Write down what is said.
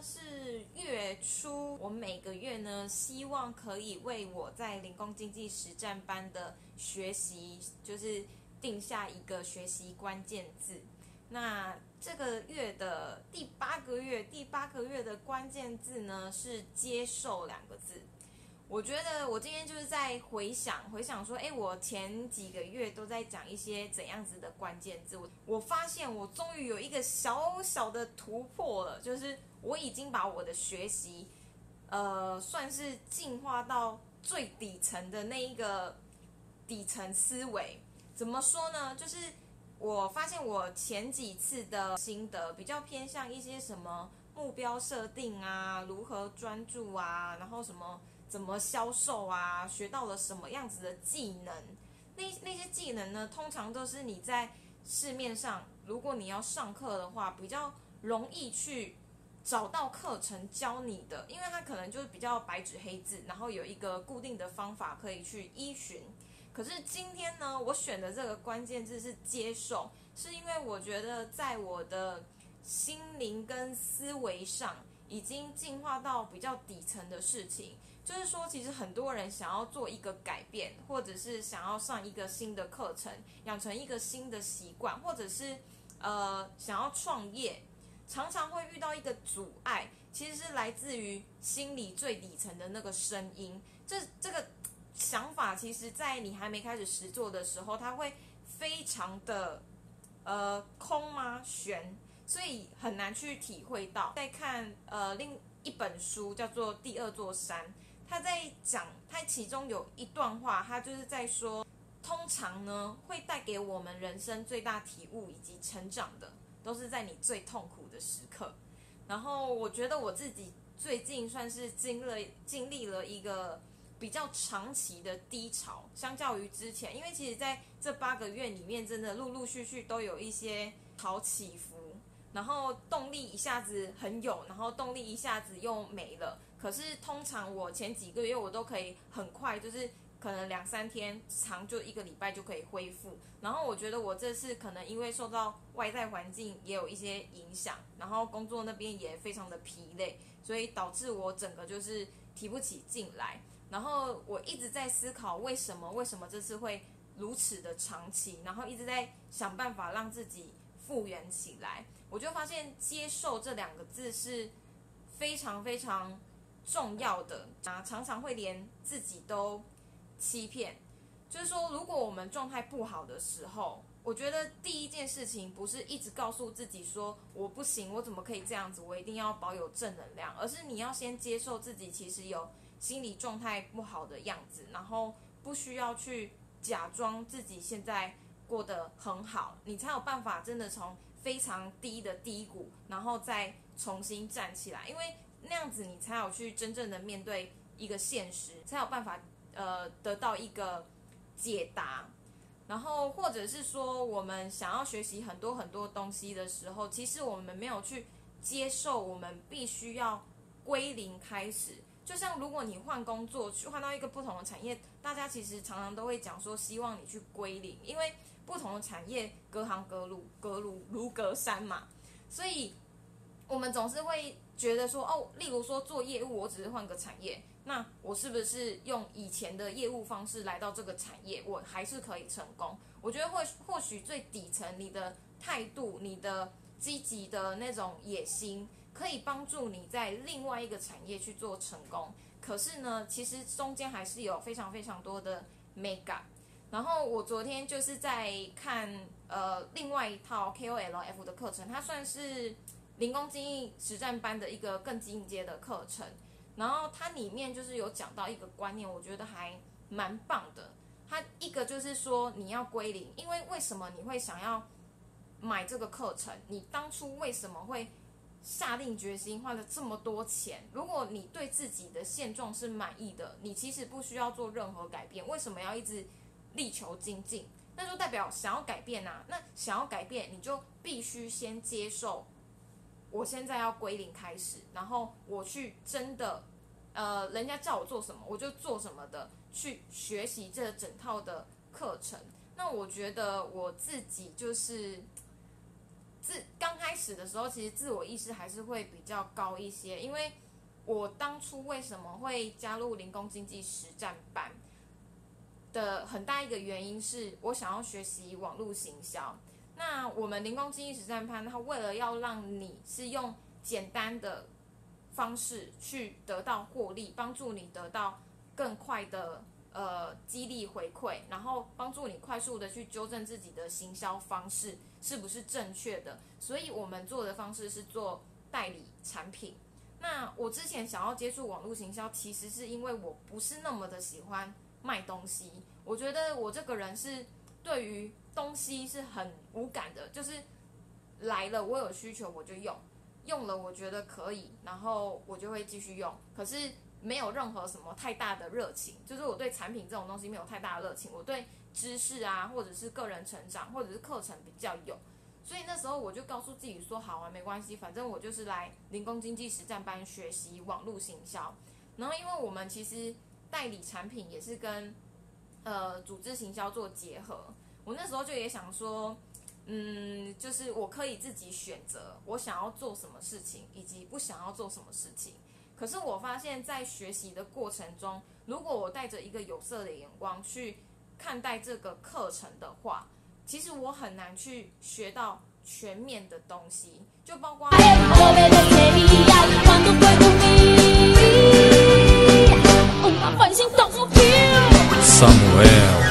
是月初，我每个月呢希望可以为我在零工经济实战班的学习，就是定下一个学习关键字。那这个月的第八个月，第八个月的关键字呢是接受两个字。我觉得我今天就是在回想，回想说，哎，我前几个月都在讲一些怎样子的关键字，我我发现我终于有一个小小的突破了，就是我已经把我的学习，呃，算是进化到最底层的那一个底层思维。怎么说呢？就是我发现我前几次的心得比较偏向一些什么目标设定啊，如何专注啊，然后什么。怎么销售啊？学到了什么样子的技能？那那些技能呢？通常都是你在市面上，如果你要上课的话，比较容易去找到课程教你的，因为它可能就是比较白纸黑字，然后有一个固定的方法可以去依循。可是今天呢，我选的这个关键字是接受，是因为我觉得在我的心灵跟思维上，已经进化到比较底层的事情。就是说，其实很多人想要做一个改变，或者是想要上一个新的课程，养成一个新的习惯，或者是呃想要创业，常常会遇到一个阻碍，其实是来自于心理最底层的那个声音。这这个想法，其实在你还没开始实做的时候，它会非常的呃空吗悬，所以很难去体会到。再看呃另一本书，叫做《第二座山》。他在讲，他其中有一段话，他就是在说，通常呢，会带给我们人生最大体悟以及成长的，都是在你最痛苦的时刻。然后我觉得我自己最近算是经历经历了一个比较长期的低潮，相较于之前，因为其实在这八个月里面，真的陆陆续续都有一些潮起伏，然后动力一下子很有，然后动力一下子又没了。可是通常我前几个月我都可以很快，就是可能两三天，长就一个礼拜就可以恢复。然后我觉得我这次可能因为受到外在环境也有一些影响，然后工作那边也非常的疲累，所以导致我整个就是提不起劲来。然后我一直在思考为什么，为什么这次会如此的长期，然后一直在想办法让自己复原起来。我就发现接受这两个字是非常非常。重要的啊，常常会连自己都欺骗。就是说，如果我们状态不好的时候，我觉得第一件事情不是一直告诉自己说我不行，我怎么可以这样子，我一定要保有正能量，而是你要先接受自己其实有心理状态不好的样子，然后不需要去假装自己现在过得很好，你才有办法真的从非常低的低谷，然后再重新站起来，因为。那样子你才有去真正的面对一个现实，才有办法呃得到一个解答。然后或者是说，我们想要学习很多很多东西的时候，其实我们没有去接受，我们必须要归零开始。就像如果你换工作，去换到一个不同的产业，大家其实常常都会讲说，希望你去归零，因为不同的产业隔行隔路，隔路如隔山嘛，所以。我们总是会觉得说，哦，例如说做业务，我只是换个产业，那我是不是用以前的业务方式来到这个产业，我还是可以成功？我觉得或或许最底层你的态度、你的积极的那种野心，可以帮助你在另外一个产业去做成功。可是呢，其实中间还是有非常非常多的 mega。然后我昨天就是在看呃另外一套 KOLF 的课程，它算是。零工经济实战班的一个更进阶的课程，然后它里面就是有讲到一个观念，我觉得还蛮棒的。它一个就是说你要归零，因为为什么你会想要买这个课程？你当初为什么会下定决心花了这么多钱？如果你对自己的现状是满意的，你其实不需要做任何改变。为什么要一直力求精进？那就代表想要改变啊。那想要改变，你就必须先接受。我现在要归零开始，然后我去真的，呃，人家叫我做什么我就做什么的，去学习这整套的课程。那我觉得我自己就是自刚开始的时候，其实自我意识还是会比较高一些，因为我当初为什么会加入零工经济实战班的很大一个原因是我想要学习网络行销。那我们零工经济实战班，它为了要让你是用简单的方式去得到获利，帮助你得到更快的呃激励回馈，然后帮助你快速的去纠正自己的行销方式是不是正确的。所以我们做的方式是做代理产品。那我之前想要接触网络行销，其实是因为我不是那么的喜欢卖东西。我觉得我这个人是对于东西是很无感的，就是来了我有需求我就用，用了我觉得可以，然后我就会继续用。可是没有任何什么太大的热情，就是我对产品这种东西没有太大的热情。我对知识啊，或者是个人成长，或者是课程比较有。所以那时候我就告诉自己说：“好啊，没关系，反正我就是来零工经济实战班学习网络行销。然后，因为我们其实代理产品也是跟呃组织行销做结合。我那时候就也想说嗯就是我可以自己选择我想要做什么事情以及不想要做什么事情。可是我发现在学习的过程中如果我带着一个有色的眼光去看待这个课程的话其实我很难去学到全面的东西。就包括 somewhere